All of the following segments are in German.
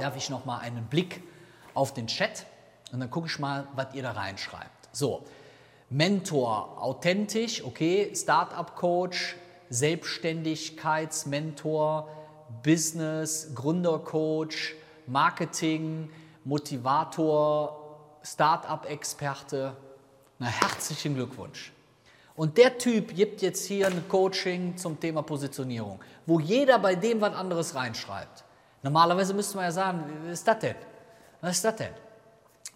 werfe ich noch mal einen Blick auf den Chat und dann gucke ich mal, was ihr da reinschreibt. So, Mentor, authentisch, okay, Startup Coach, Selbstständigkeitsmentor, Business, Gründercoach, Marketing, Motivator, Startup-Experte. Na, herzlichen Glückwunsch. Und der Typ gibt jetzt hier ein Coaching zum Thema Positionierung, wo jeder bei dem was anderes reinschreibt. Normalerweise müsste man ja sagen, was ist das denn? Was ist das denn?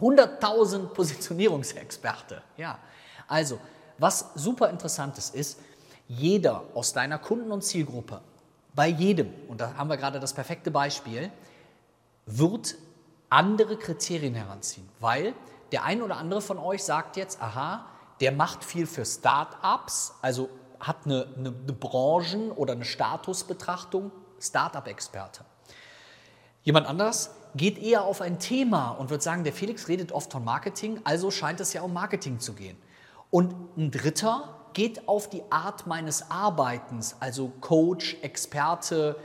100.000 Positionierungsexperte. Ja, also, was super interessantes ist, jeder aus deiner Kunden- und Zielgruppe, bei jedem, und da haben wir gerade das perfekte Beispiel, wird andere Kriterien heranziehen, weil der ein oder andere von euch sagt jetzt, aha, der macht viel für Startups, also hat eine, eine, eine Branchen- oder eine Statusbetrachtung, Startup-Experte. Jemand anders geht eher auf ein Thema und wird sagen, der Felix redet oft von Marketing, also scheint es ja um Marketing zu gehen. Und ein dritter geht auf die Art meines Arbeitens, also Coach, Experte,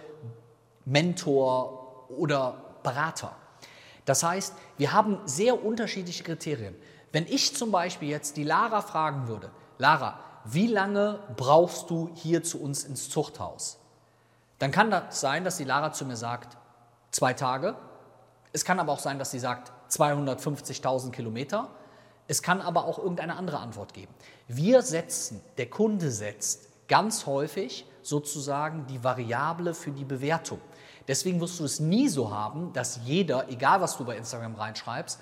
Mentor oder Berater. Das heißt, wir haben sehr unterschiedliche Kriterien. Wenn ich zum Beispiel jetzt die Lara fragen würde, Lara, wie lange brauchst du hier zu uns ins Zuchthaus? Dann kann das sein, dass die Lara zu mir sagt, zwei Tage. Es kann aber auch sein, dass sie sagt 250.000 Kilometer. Es kann aber auch irgendeine andere Antwort geben. Wir setzen, der Kunde setzt ganz häufig sozusagen die Variable für die Bewertung. Deswegen wirst du es nie so haben, dass jeder, egal was du bei Instagram reinschreibst,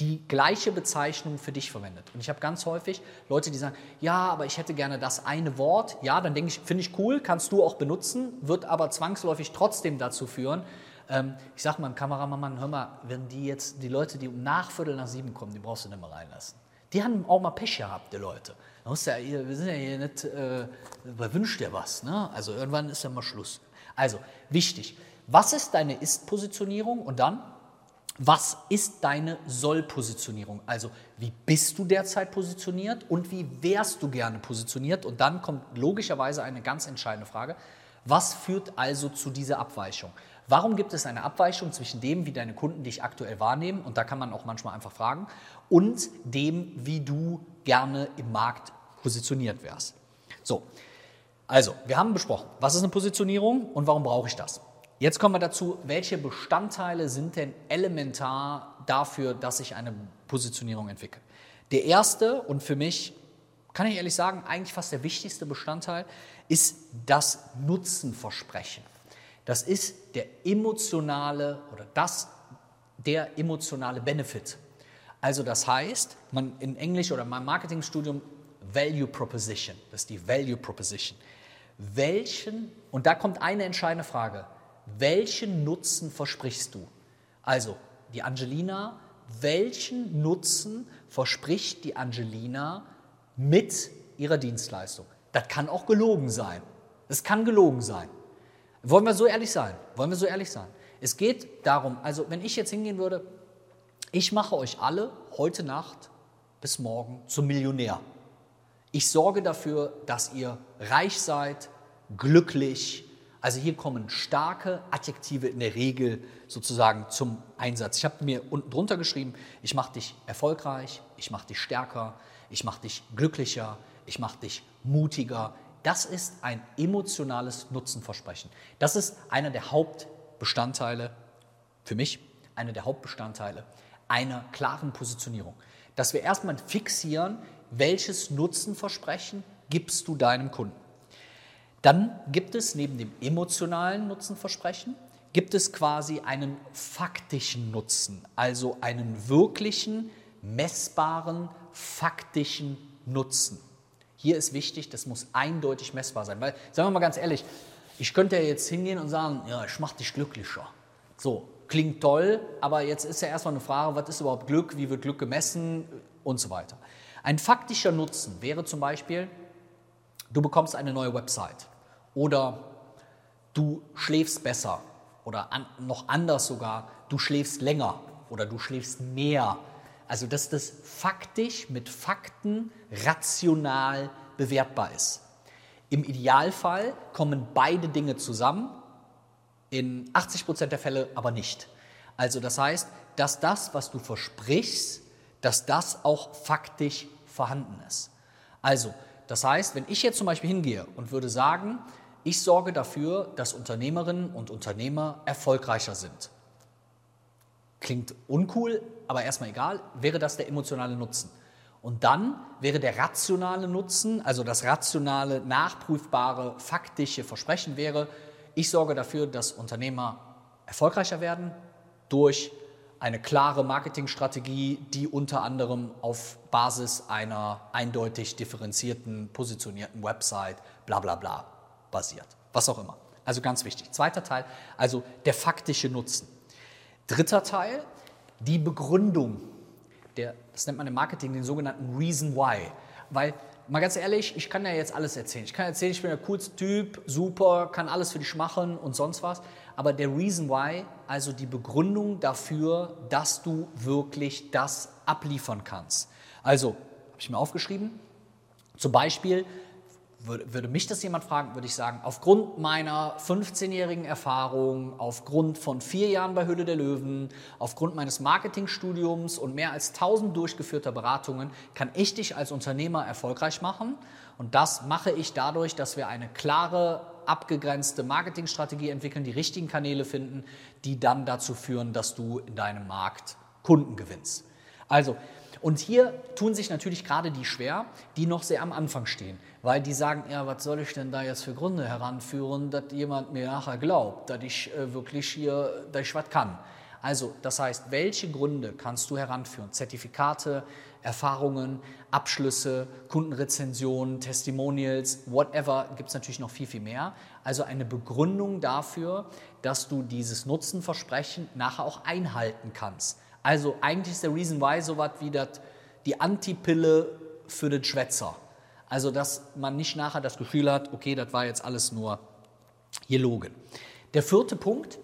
die gleiche Bezeichnung für dich verwendet. Und ich habe ganz häufig Leute, die sagen, ja, aber ich hätte gerne das eine Wort. Ja, dann denke ich, finde ich cool, kannst du auch benutzen, wird aber zwangsläufig trotzdem dazu führen, ähm, ich sage mal, Kameramann, hör mal, wenn die jetzt, die Leute, die um nach Viertel nach sieben kommen, die brauchst du nicht mehr reinlassen. Die haben auch mal Pech gehabt, die Leute. Ja wir sind ja hier nicht, äh, wünscht dir was. Ne? Also irgendwann ist ja mal Schluss. Also, wichtig. Was ist deine Ist-Positionierung? Und dann, was ist deine Soll-Positionierung? Also, wie bist du derzeit positioniert und wie wärst du gerne positioniert? Und dann kommt logischerweise eine ganz entscheidende Frage. Was führt also zu dieser Abweichung? Warum gibt es eine Abweichung zwischen dem, wie deine Kunden dich aktuell wahrnehmen, und da kann man auch manchmal einfach fragen, und dem, wie du gerne im Markt positioniert wärst? So, also, wir haben besprochen, was ist eine Positionierung und warum brauche ich das? Jetzt kommen wir dazu, welche Bestandteile sind denn elementar dafür, dass ich eine Positionierung entwickle. Der erste und für mich, kann ich ehrlich sagen, eigentlich fast der wichtigste Bestandteil ist das Nutzenversprechen. Das ist der emotionale oder das der emotionale Benefit. Also das heißt, man in Englisch oder in meinem Marketingstudium Value Proposition, das ist die Value Proposition. Welchen, und da kommt eine entscheidende Frage, welchen Nutzen versprichst du? Also die Angelina, welchen Nutzen verspricht die Angelina mit ihrer Dienstleistung? Das kann auch gelogen sein. Das kann gelogen sein. Wollen wir so ehrlich sein? Wollen wir so ehrlich sein? Es geht darum, also wenn ich jetzt hingehen würde, ich mache euch alle heute Nacht bis morgen zum Millionär. Ich sorge dafür, dass ihr reich seid, glücklich. Also hier kommen starke Adjektive in der Regel sozusagen zum Einsatz. Ich habe mir unten drunter geschrieben, ich mache dich erfolgreich, ich mache dich stärker, ich mache dich glücklicher, ich mache dich mutiger, das ist ein emotionales Nutzenversprechen. Das ist einer der Hauptbestandteile, für mich, einer der Hauptbestandteile einer klaren Positionierung. Dass wir erstmal fixieren, welches Nutzenversprechen gibst du deinem Kunden. Dann gibt es neben dem emotionalen Nutzenversprechen, gibt es quasi einen faktischen Nutzen, also einen wirklichen, messbaren, faktischen Nutzen. Hier ist wichtig, das muss eindeutig messbar sein. Weil, sagen wir mal ganz ehrlich, ich könnte ja jetzt hingehen und sagen, ja, ich mache dich glücklicher. So, klingt toll, aber jetzt ist ja erstmal eine Frage, was ist überhaupt Glück, wie wird Glück gemessen und so weiter. Ein faktischer Nutzen wäre zum Beispiel, du bekommst eine neue Website oder du schläfst besser oder an, noch anders sogar, du schläfst länger oder du schläfst mehr also dass das faktisch mit Fakten rational bewertbar ist. Im Idealfall kommen beide Dinge zusammen, in 80 Prozent der Fälle aber nicht. Also das heißt, dass das, was du versprichst, dass das auch faktisch vorhanden ist. Also, das heißt, wenn ich jetzt zum Beispiel hingehe und würde sagen, ich sorge dafür, dass Unternehmerinnen und Unternehmer erfolgreicher sind. Klingt uncool, aber erstmal egal, wäre das der emotionale Nutzen. Und dann wäre der rationale Nutzen, also das rationale, nachprüfbare, faktische Versprechen wäre, ich sorge dafür, dass Unternehmer erfolgreicher werden durch eine klare Marketingstrategie, die unter anderem auf Basis einer eindeutig differenzierten, positionierten Website, bla bla bla, basiert. Was auch immer. Also ganz wichtig. Zweiter Teil, also der faktische Nutzen. Dritter Teil, die Begründung. Der, das nennt man im Marketing den sogenannten Reason Why. Weil, mal ganz ehrlich, ich kann ja jetzt alles erzählen. Ich kann erzählen, ich bin der coolste Typ, super, kann alles für dich machen und sonst was aber der Reason Why, also die Begründung dafür, dass du wirklich das abliefern kannst. Also, habe ich mir aufgeschrieben, zum Beispiel, würde, mich das jemand fragen, würde ich sagen, aufgrund meiner 15-jährigen Erfahrung, aufgrund von vier Jahren bei Höhle der Löwen, aufgrund meines Marketingstudiums und mehr als 1000 durchgeführter Beratungen, kann ich dich als Unternehmer erfolgreich machen. Und das mache ich dadurch, dass wir eine klare abgegrenzte Marketingstrategie entwickeln, die richtigen Kanäle finden, die dann dazu führen, dass du in deinem Markt Kunden gewinnst. Also, und hier tun sich natürlich gerade die schwer, die noch sehr am Anfang stehen, weil die sagen, ja, was soll ich denn da jetzt für Gründe heranführen, dass jemand mir nachher glaubt, dass ich äh, wirklich hier, dass ich was kann. Also, das heißt, welche Gründe kannst du heranführen? Zertifikate, Erfahrungen, Abschlüsse, Kundenrezensionen, Testimonials, whatever, gibt es natürlich noch viel, viel mehr. Also eine Begründung dafür, dass du dieses Nutzenversprechen nachher auch einhalten kannst. Also eigentlich ist der Reason Why so was wie das, die Antipille für den Schwätzer. Also dass man nicht nachher das Gefühl hat, okay, das war jetzt alles nur gelogen. Der vierte Punkt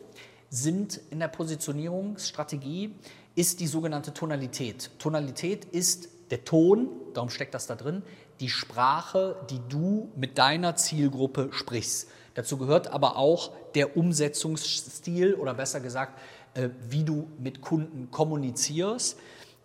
sind in der Positionierungsstrategie ist die sogenannte Tonalität. Tonalität ist der Ton, darum steckt das da drin, die Sprache, die du mit deiner Zielgruppe sprichst. Dazu gehört aber auch der Umsetzungsstil oder besser gesagt, wie du mit Kunden kommunizierst,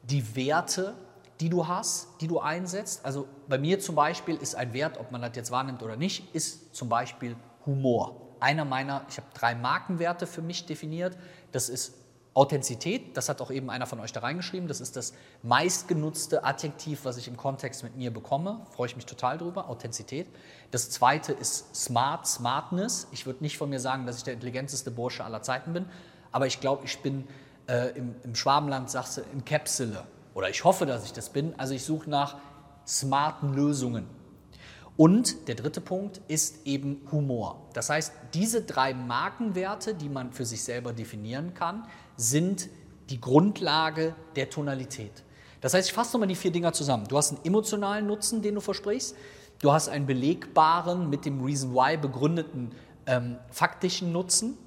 die Werte, die du hast, die du einsetzt. Also bei mir zum Beispiel ist ein Wert, ob man das jetzt wahrnimmt oder nicht, ist zum Beispiel Humor einer meiner, ich habe drei Markenwerte für mich definiert. Das ist Authentizität, das hat auch eben einer von euch da reingeschrieben. Das ist das meistgenutzte Adjektiv, was ich im Kontext mit mir bekomme. Freue ich mich total drüber. Authentizität. Das zweite ist Smart, Smartness. Ich würde nicht von mir sagen, dass ich der intelligenteste Bursche aller Zeiten bin, aber ich glaube, ich bin äh, im, im Schwabenland, sagst du, in Käpsele. Oder ich hoffe, dass ich das bin. Also ich suche nach smarten Lösungen. Und der dritte Punkt ist eben Humor. Das heißt, diese drei Markenwerte, die man für sich selber definieren kann, sind die Grundlage der Tonalität. Das heißt, ich fasse nochmal die vier Dinger zusammen. Du hast einen emotionalen Nutzen, den du versprichst. Du hast einen belegbaren, mit dem Reason Why begründeten ähm, faktischen Nutzen.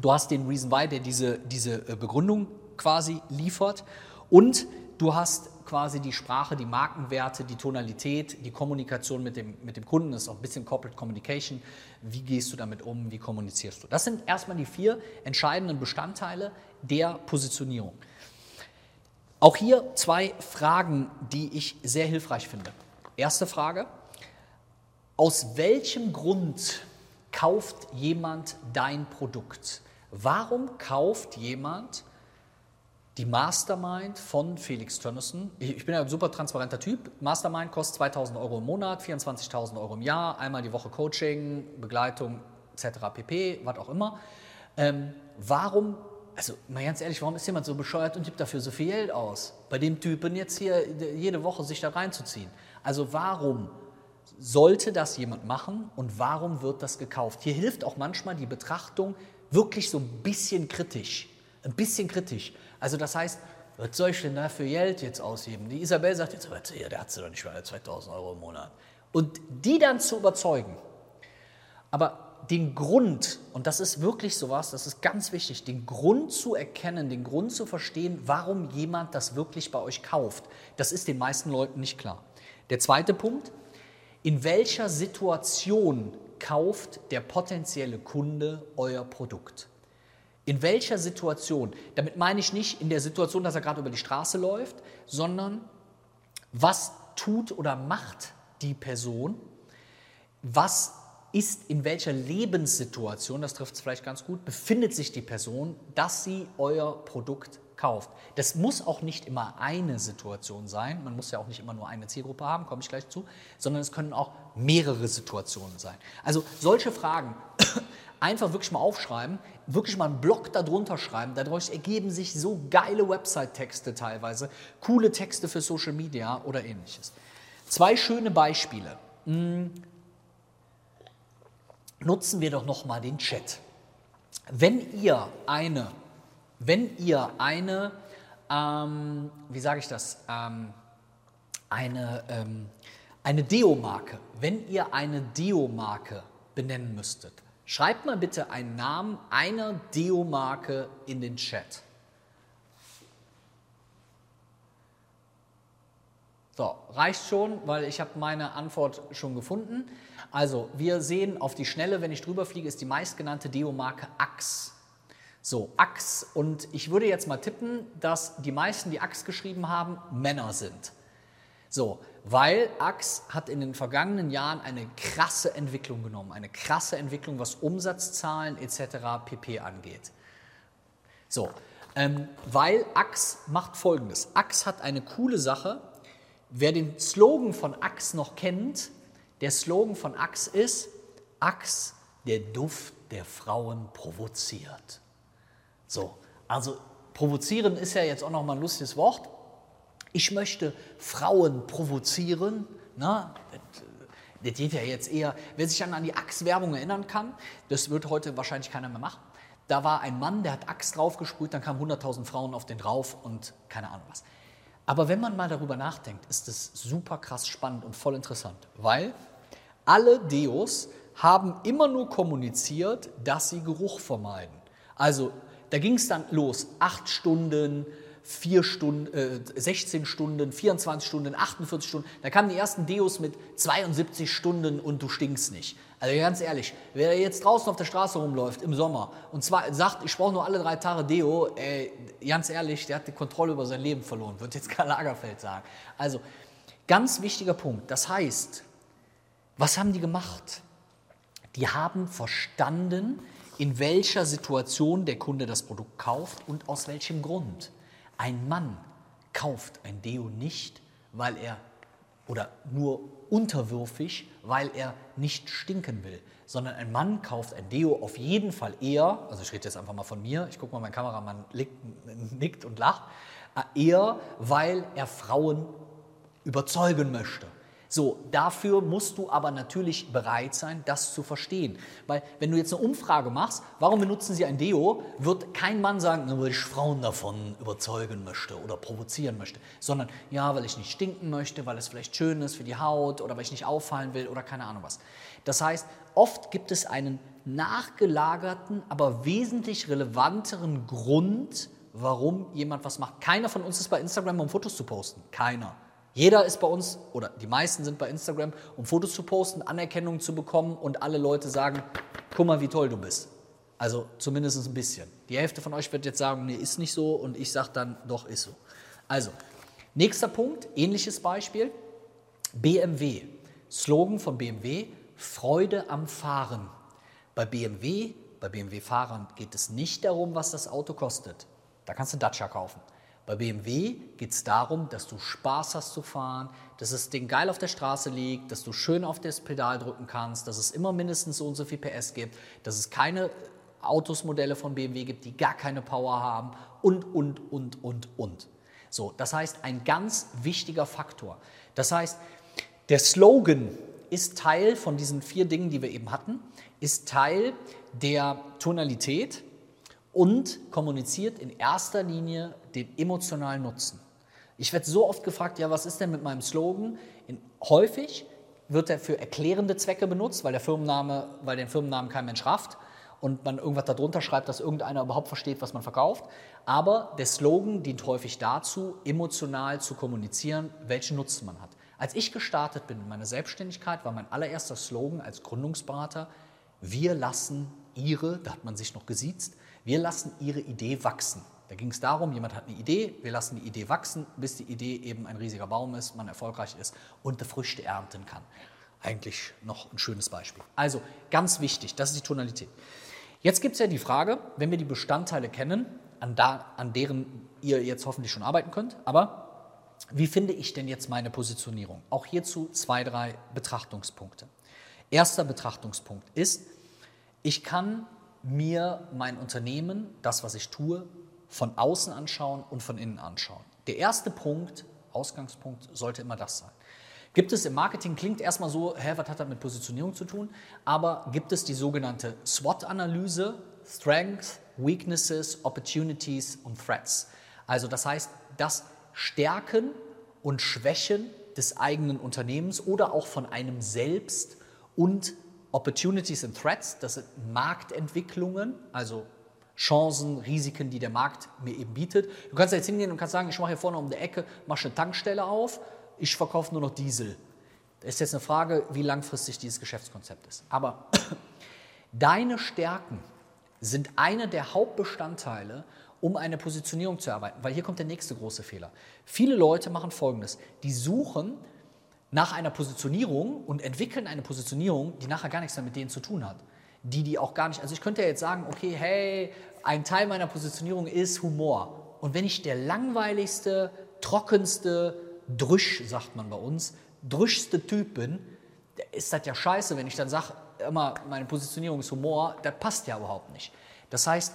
Du hast den Reason Why, der diese, diese äh, Begründung quasi liefert. Und du hast quasi die Sprache, die Markenwerte, die Tonalität, die Kommunikation mit dem, mit dem Kunden, das ist auch ein bisschen Corporate Communication. Wie gehst du damit um? Wie kommunizierst du? Das sind erstmal die vier entscheidenden Bestandteile der Positionierung. Auch hier zwei Fragen, die ich sehr hilfreich finde. Erste Frage, aus welchem Grund kauft jemand dein Produkt? Warum kauft jemand die Mastermind von Felix Tönnissen. Ich bin ja ein super transparenter Typ. Mastermind kostet 2000 Euro im Monat, 24.000 Euro im Jahr, einmal die Woche Coaching, Begleitung etc. pp, was auch immer. Ähm, warum, also mal ganz ehrlich, warum ist jemand so bescheuert und gibt dafür so viel Geld aus? Bei dem Typen jetzt hier jede Woche sich da reinzuziehen. Also warum sollte das jemand machen und warum wird das gekauft? Hier hilft auch manchmal die Betrachtung wirklich so ein bisschen kritisch. Ein bisschen kritisch. Also das heißt, was soll ich denn da für Geld jetzt ausgeben? Die Isabel sagt jetzt, ja, der hat sie doch nicht mal 2000 Euro im Monat. Und die dann zu überzeugen. Aber den Grund, und das ist wirklich sowas, das ist ganz wichtig, den Grund zu erkennen, den Grund zu verstehen, warum jemand das wirklich bei euch kauft, das ist den meisten Leuten nicht klar. Der zweite Punkt, in welcher Situation kauft der potenzielle Kunde euer Produkt? In welcher Situation? Damit meine ich nicht in der Situation, dass er gerade über die Straße läuft, sondern was tut oder macht die Person? Was ist in welcher Lebenssituation, das trifft es vielleicht ganz gut, befindet sich die Person, dass sie euer Produkt kauft. Das muss auch nicht immer eine Situation sein, man muss ja auch nicht immer nur eine Zielgruppe haben, komme ich gleich zu, sondern es können auch mehrere Situationen sein. Also solche Fragen einfach wirklich mal aufschreiben, wirklich mal einen Blog darunter schreiben, dadurch ergeben sich so geile Website-Texte teilweise, coole Texte für Social Media oder ähnliches. Zwei schöne Beispiele. Nutzen wir doch noch mal den Chat. Wenn ihr eine wenn ihr eine, ähm, wie sage ich das, ähm, eine, ähm, eine Deo-Marke, wenn ihr eine Deo-Marke benennen müsstet, schreibt mal bitte einen Namen einer Deo-Marke in den Chat. So, reicht schon, weil ich habe meine Antwort schon gefunden. Also, wir sehen auf die Schnelle, wenn ich drüber fliege, ist die meistgenannte Deo-Marke Axe. So, Axe. Und ich würde jetzt mal tippen, dass die meisten, die Axe geschrieben haben, Männer sind. So, weil Axe hat in den vergangenen Jahren eine krasse Entwicklung genommen, eine krasse Entwicklung, was Umsatzzahlen etc. pp angeht. So, ähm, weil Axe macht folgendes. Axe hat eine coole Sache. Wer den Slogan von Axe noch kennt, der Slogan von Axe ist, Axe, der Duft der Frauen provoziert. So, also provozieren ist ja jetzt auch noch mal ein lustiges Wort. Ich möchte Frauen provozieren. Na, das geht ja jetzt eher, wer sich dann an die Axt-Werbung erinnern kann, das wird heute wahrscheinlich keiner mehr machen. Da war ein Mann, der hat Axt draufgesprüht, dann kamen 100.000 Frauen auf den drauf und keine Ahnung was. Aber wenn man mal darüber nachdenkt, ist es super krass spannend und voll interessant, weil alle Deos haben immer nur kommuniziert, dass sie Geruch vermeiden. Also da ging es dann los. Acht Stunden, vier Stunden, äh, 16 Stunden, 24 Stunden, 48 Stunden. Da kamen die ersten Deos mit 72 Stunden und du stinkst nicht. Also ganz ehrlich, wer jetzt draußen auf der Straße rumläuft im Sommer und zwar sagt, ich brauche nur alle drei Tage Deo, ey, ganz ehrlich, der hat die Kontrolle über sein Leben verloren, wird jetzt Karl Lagerfeld sagen. Also, ganz wichtiger Punkt. Das heißt, was haben die gemacht? Die haben verstanden, in welcher Situation der Kunde das Produkt kauft und aus welchem Grund. Ein Mann kauft ein Deo nicht, weil er oder nur unterwürfig, weil er nicht stinken will, sondern ein Mann kauft ein Deo auf jeden Fall eher, also ich rede jetzt einfach mal von mir, ich gucke mal, mein Kameramann nickt und lacht, eher, weil er Frauen überzeugen möchte. So, dafür musst du aber natürlich bereit sein, das zu verstehen. Weil wenn du jetzt eine Umfrage machst, warum benutzen sie ein Deo, wird kein Mann sagen, weil ich Frauen davon überzeugen möchte oder provozieren möchte, sondern ja, weil ich nicht stinken möchte, weil es vielleicht schön ist für die Haut oder weil ich nicht auffallen will oder keine Ahnung was. Das heißt, oft gibt es einen nachgelagerten, aber wesentlich relevanteren Grund, warum jemand was macht. Keiner von uns ist bei Instagram, um Fotos zu posten. Keiner. Jeder ist bei uns, oder die meisten sind bei Instagram, um Fotos zu posten, Anerkennung zu bekommen und alle Leute sagen, guck mal, wie toll du bist. Also zumindest ein bisschen. Die Hälfte von euch wird jetzt sagen, nee, ist nicht so und ich sage dann, doch, ist so. Also, nächster Punkt, ähnliches Beispiel, BMW. Slogan von BMW, Freude am Fahren. Bei BMW, bei BMW-Fahrern geht es nicht darum, was das Auto kostet. Da kannst du Dacia kaufen. Bei BMW geht es darum, dass du Spaß hast zu fahren, dass das Ding geil auf der Straße liegt, dass du schön auf das Pedal drücken kannst, dass es immer mindestens so und so viel PS gibt, dass es keine Autos-Modelle von BMW gibt, die gar keine Power haben und, und, und, und, und. So, das heißt, ein ganz wichtiger Faktor. Das heißt, der Slogan ist Teil von diesen vier Dingen, die wir eben hatten, ist Teil der Tonalität, und kommuniziert in erster Linie den emotionalen Nutzen. Ich werde so oft gefragt, ja, was ist denn mit meinem Slogan? In, häufig wird er für erklärende Zwecke benutzt, weil der Firmenname, weil den Firmennamen kein Mensch rafft und man irgendwas darunter schreibt, dass irgendeiner überhaupt versteht, was man verkauft. Aber der Slogan dient häufig dazu, emotional zu kommunizieren, welchen Nutzen man hat. Als ich gestartet bin in meiner Selbstständigkeit, war mein allererster Slogan als Gründungsberater, wir lassen Ihre, da hat man sich noch gesiezt, Wir lassen Ihre Idee wachsen. Da ging es darum, jemand hat eine Idee, wir lassen die Idee wachsen, bis die Idee eben ein riesiger Baum ist, man erfolgreich ist und die Früchte ernten kann. Eigentlich noch ein schönes Beispiel. Also ganz wichtig, das ist die Tonalität. Jetzt gibt es ja die Frage, wenn wir die Bestandteile kennen, an, da, an deren ihr jetzt hoffentlich schon arbeiten könnt, aber wie finde ich denn jetzt meine Positionierung? Auch hierzu zwei, drei Betrachtungspunkte. Erster Betrachtungspunkt ist, ich kann mir mein Unternehmen, das, was ich tue, von außen anschauen und von innen anschauen. Der erste Punkt, Ausgangspunkt, sollte immer das sein. Gibt es im Marketing, klingt erstmal so, hä, was hat das mit Positionierung zu tun? Aber gibt es die sogenannte SWOT-Analyse, Strengths, Weaknesses, Opportunities und Threats. Also das heißt, das Stärken und Schwächen des eigenen Unternehmens oder auch von einem selbst und Opportunities and Threats, das sind Marktentwicklungen, also Chancen, Risiken, die der Markt mir eben bietet. Du kannst jetzt hingehen und kannst sagen, ich mache hier vorne um die Ecke, mache eine Tankstelle auf, ich verkaufe nur noch Diesel. Das ist jetzt eine Frage, wie langfristig dieses Geschäftskonzept ist. Aber deine Stärken sind eine der Hauptbestandteile, um eine Positionierung zu erarbeiten. Weil hier kommt der nächste große Fehler. Viele Leute machen Folgendes. Die suchen nach einer Positionierung und entwickeln eine Positionierung, die nachher gar nichts mehr mit denen zu tun hat. Die, die auch gar nicht, also ich könnte ja jetzt sagen, okay, hey, ein Teil meiner Positionierung ist Humor. Und wenn ich der langweiligste, trockenste, drüsch, sagt man bei uns, drüschste Typ bin, ist das ja scheiße, wenn ich dann sage, immer meine Positionierung ist Humor, das passt ja überhaupt nicht. Das heißt,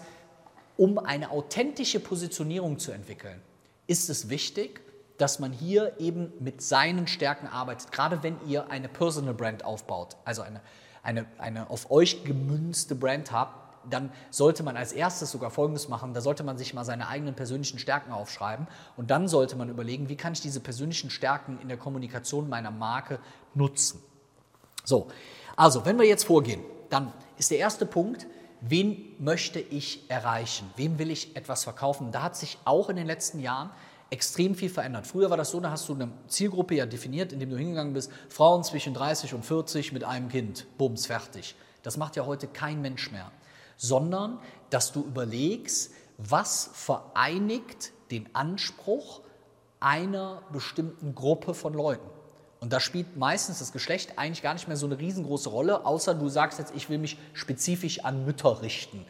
um eine authentische Positionierung zu entwickeln, ist es wichtig, dass man hier eben mit seinen Stärken arbeitet. Gerade wenn ihr eine Personal Brand aufbaut, also eine, eine, eine auf euch gemünzte Brand habt, dann sollte man als erstes sogar Folgendes machen. Da sollte man sich mal seine eigenen persönlichen Stärken aufschreiben und dann sollte man überlegen, wie kann ich diese persönlichen Stärken in der Kommunikation meiner Marke nutzen. So, also, wenn wir jetzt vorgehen, dann ist der erste Punkt, wen möchte ich erreichen? Wem will ich etwas verkaufen? Da hat sich auch in den letzten Jahren extrem viel verändert. Früher war das so, da hast du eine Zielgruppe ja definiert, indem du hingegangen bist, Frauen zwischen 30 und 40 mit einem Kind, bums, fertig. Das macht ja heute kein Mensch mehr, sondern dass du überlegst, was vereinigt den Anspruch einer bestimmten Gruppe von Leuten. Und da spielt meistens das Geschlecht eigentlich gar nicht mehr so eine riesengroße Rolle, außer du sagst jetzt, ich will mich spezifisch an Mütter richten.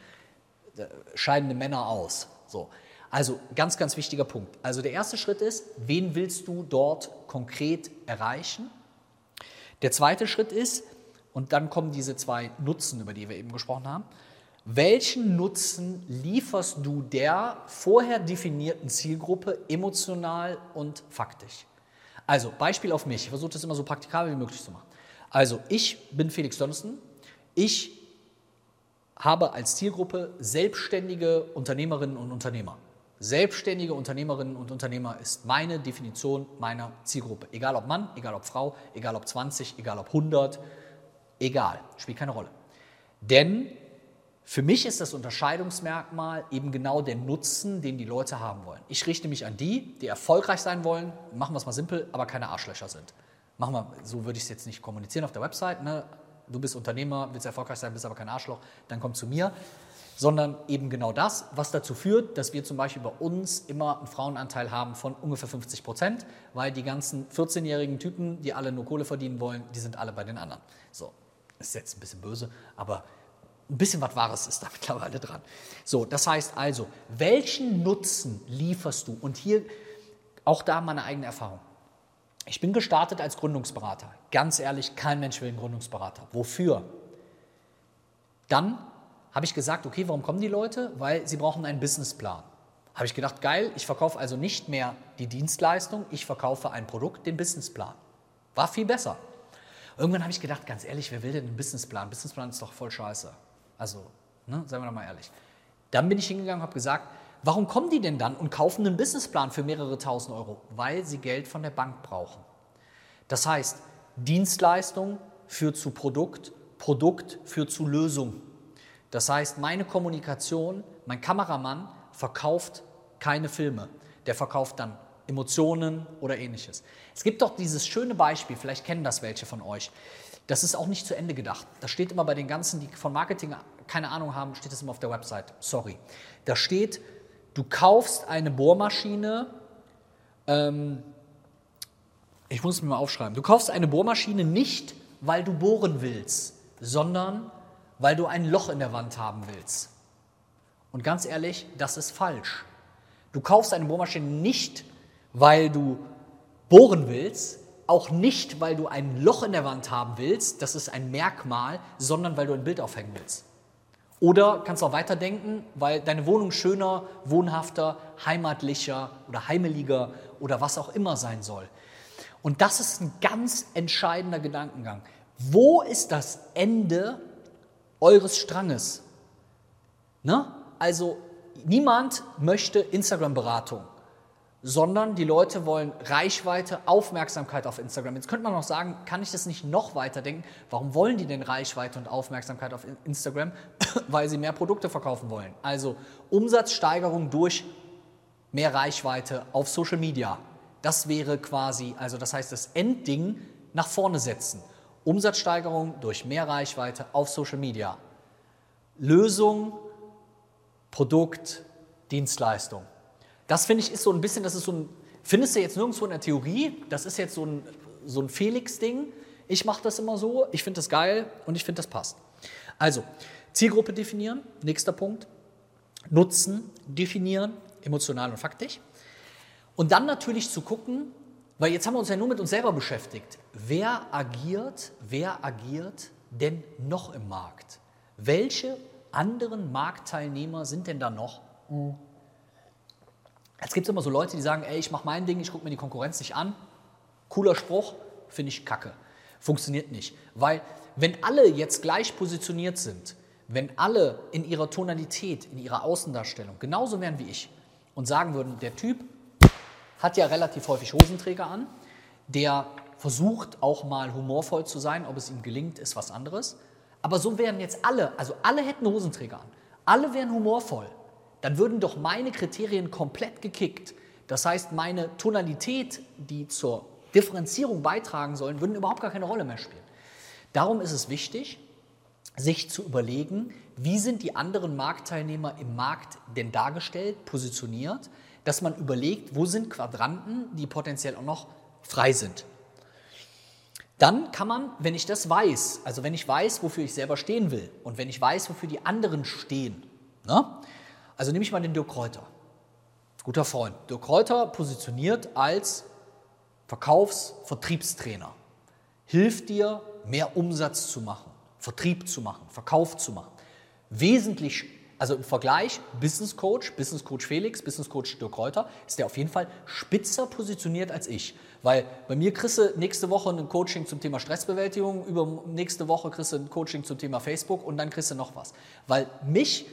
Scheidende Männer aus. So. Also ganz, ganz wichtiger Punkt. Also der erste Schritt ist, wen willst du dort konkret erreichen? Der zweite Schritt ist, und dann kommen diese zwei Nutzen, über die wir eben gesprochen haben, welchen Nutzen lieferst du der vorher definierten Zielgruppe emotional und faktisch? Also, Beispiel auf mich. Ich versuche das immer so praktikabel wie möglich zu machen. Also, ich bin Felix Donnison. Ich habe als Zielgruppe selbstständige Unternehmerinnen und Unternehmer. Selbstständige Unternehmerinnen und Unternehmer ist meine Definition meiner Zielgruppe. Egal ob Mann, egal ob Frau, egal ob 20, egal ob 100, egal, spielt keine Rolle. Denn für mich ist das Unterscheidungsmerkmal eben genau der Nutzen, den die Leute haben wollen. Ich richte mich an die, die erfolgreich sein wollen, machen wir es mal simpel, aber keine Arschlöcher sind. Machen wir, so würde ich es jetzt nicht kommunizieren auf der Website. Ne? Du bist Unternehmer, willst erfolgreich sein, bist aber kein Arschloch, dann komm zu mir. Sondern eben genau das, was dazu führt, dass wir zum Beispiel bei uns immer einen Frauenanteil haben von ungefähr 50 Prozent, weil die ganzen 14-jährigen Typen, die alle nur Kohle verdienen wollen, die sind alle bei den anderen. So, ist jetzt ein bisschen böse, aber ein bisschen was Wahres ist da mittlerweile dran. So, das heißt also, welchen Nutzen lieferst du? Und hier auch da meine eigene Erfahrung. Ich bin gestartet als Gründungsberater. Ganz ehrlich, kein Mensch will einen Gründungsberater. Wofür? Dann habe ich gesagt, okay, warum kommen die Leute? Weil sie brauchen einen Businessplan. Habe ich gedacht, geil, ich verkaufe also nicht mehr die Dienstleistung, ich verkaufe ein Produkt, den Businessplan. War viel besser. Irgendwann habe ich gedacht, ganz ehrlich, wer will denn einen Businessplan? Businessplan ist doch voll scheiße. Also, ne, seien wir doch mal ehrlich. Dann bin ich hingegangen und habe gesagt, warum kommen die denn dann und kaufen einen Businessplan für mehrere tausend Euro? Weil sie Geld von der Bank brauchen. Das heißt, Dienstleistung führt zu Produkt, Produkt führt zu Lösung. Das heißt, meine Kommunikation, mein Kameramann verkauft keine Filme. Der verkauft dann Emotionen oder ähnliches. Es gibt doch dieses schöne Beispiel, vielleicht kennen das welche von euch. Das ist auch nicht zu Ende gedacht. Das steht immer bei den ganzen, die von Marketing keine Ahnung haben, steht das immer auf der Website. Sorry. Da steht, du kaufst eine Bohrmaschine, ähm, ich muss es mir mal aufschreiben, du kaufst eine Bohrmaschine nicht, weil du bohren willst, sondern weil du ein Loch in der Wand haben willst. Und ganz ehrlich, das ist falsch. Du kaufst eine Bohrmaschine nicht, weil du bohren willst, auch nicht, weil du ein Loch in der Wand haben willst, das ist ein Merkmal, sondern weil du ein Bild aufhängen willst. Oder kannst auch weiterdenken, weil deine Wohnung schöner, wohnhafter, heimatlicher oder heimeliger oder was auch immer sein soll. Und das ist ein ganz entscheidender Gedankengang. Wo ist das Ende eures Stranges? Ne? Also niemand möchte Instagram-Beratung sondern die Leute wollen Reichweite, Aufmerksamkeit auf Instagram. Jetzt könnte man noch sagen, kann ich das nicht noch weiter denken? Warum wollen die denn Reichweite und Aufmerksamkeit auf Instagram? Weil sie mehr Produkte verkaufen wollen. Also Umsatzsteigerung durch mehr Reichweite auf Social Media. Das wäre quasi, also das heißt, das Endding nach vorne setzen. Umsatzsteigerung durch mehr Reichweite auf Social Media. Lösung, Produkt, Dienstleistung. Das finde ich ist so ein bisschen, das ist so ein, findest du jetzt nirgendwo in der Theorie, das ist jetzt so ein, so ein Felix-Ding. Ich mache das immer so, ich finde das geil und ich finde das passt. Also, Zielgruppe definieren, nächster Punkt. Nutzen definieren, emotional und faktisch. Und dann natürlich zu gucken, weil jetzt haben wir uns ja nur mit uns selber beschäftigt. Wer agiert, wer agiert denn noch im Markt? Welche anderen Marktteilnehmer sind denn da noch? Mhm. Es gibt immer so Leute, die sagen, ey, ich mache mein Ding, ich gucke mir die Konkurrenz nicht an. Cooler Spruch, finde ich kacke. Funktioniert nicht. Weil wenn alle jetzt gleich positioniert sind, wenn alle in ihrer Tonalität, in ihrer Außendarstellung genauso wären wie ich und sagen würden, der Typ hat ja relativ häufig Hosenträger an, der versucht auch mal humorvoll zu sein, ob es ihm gelingt, ist was anderes. Aber so wären jetzt alle, also alle hätten Hosenträger an, alle wären humorvoll dann würden doch meine Kriterien komplett gekickt. Das heißt, meine Tonalität, die zur Differenzierung beitragen sollen, würden überhaupt gar keine Rolle mehr spielen. Darum ist es wichtig, sich zu überlegen, wie sind die anderen Marktteilnehmer im Markt denn dargestellt, positioniert, dass man überlegt, wo sind Quadranten, die potenziell auch noch frei sind. Dann kann man, wenn ich das weiß, also wenn ich weiß, wofür ich selber stehen will und wenn ich weiß, wofür die anderen stehen, ne, also nehme ich mal den Dirk Kräuter. Guter Freund. Dirk Kräuter positioniert als Verkaufs-, Vertriebstrainer. Hilft dir, mehr Umsatz zu machen, Vertrieb zu machen, Verkauf zu machen. Wesentlich, also im Vergleich Business Coach, Business Coach Felix, Business Coach Dirk Kräuter, ist der auf jeden Fall spitzer positioniert als ich. Weil bei mir kriegst du nächste Woche ein Coaching zum Thema Stressbewältigung, über nächste Woche kriegst du ein Coaching zum Thema Facebook und dann kriegst du noch was. Weil mich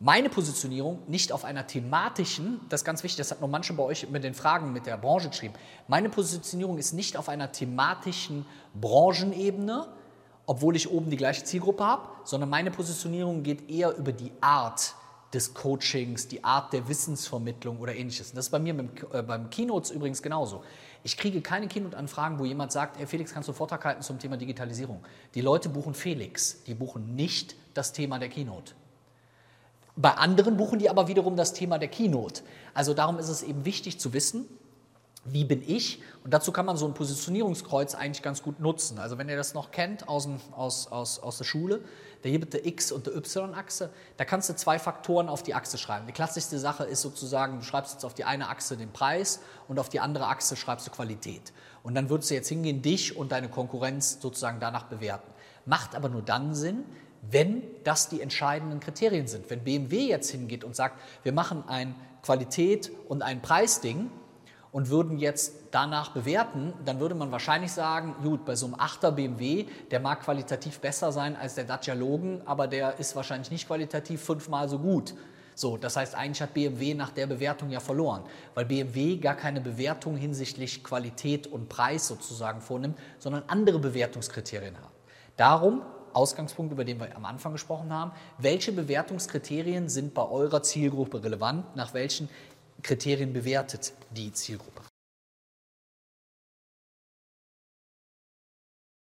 meine Positionierung nicht auf einer thematischen, das ist ganz wichtig, das hat noch manche bei euch mit den Fragen mit der Branche geschrieben, meine Positionierung ist nicht auf einer thematischen Branchenebene, obwohl ich oben die gleiche Zielgruppe habe, sondern meine Positionierung geht eher über die Art des Coachings, die Art der Wissensvermittlung oder ähnliches. das ist bei mir beim, äh, beim Keynotes übrigens genauso. Ich kriege keine Keynote-Anfragen, wo jemand sagt, ey Felix, kannst du Vortrag halten zum Thema Digitalisierung? Die Leute buchen Felix, die buchen nicht das Thema der Keynote. Bei anderen buchen die aber wiederum das Thema der Keynote. Also darum ist es eben wichtig zu wissen, wie bin ich? Und dazu kann man so ein Positionierungskreuz eigentlich ganz gut nutzen. Also wenn ihr das noch kennt aus, aus, aus, aus der Schule, da gibt es X- und der Y-Achse, da kannst du zwei Faktoren auf die Achse schreiben. Die klassischste Sache ist sozusagen, du schreibst jetzt auf die eine Achse den Preis und auf die andere Achse schreibst du Qualität. Und dann würdest du jetzt hingehen, dich und deine Konkurrenz sozusagen danach bewerten. Macht aber nur dann Sinn, wenn das die entscheidenden Kriterien sind. Wenn BMW jetzt hingeht und sagt, wir machen ein Qualität und ein Preisding und würden jetzt danach bewerten, dann würde man wahrscheinlich sagen, gut, bei so einem 8er BMW, der mag qualitativ besser sein als der Dacia Logan, aber der ist wahrscheinlich nicht qualitativ fünfmal so gut. So, das heißt, eigentlich hat BMW nach der Bewertung ja verloren, weil BMW gar keine Bewertung hinsichtlich Qualität und Preis sozusagen vornimmt, sondern andere Bewertungskriterien hat. Darum Ausgangspunkt, über den wir am Anfang gesprochen haben. Welche Bewertungskriterien sind bei eurer Zielgruppe relevant? Nach welchen Kriterien bewertet die Zielgruppe?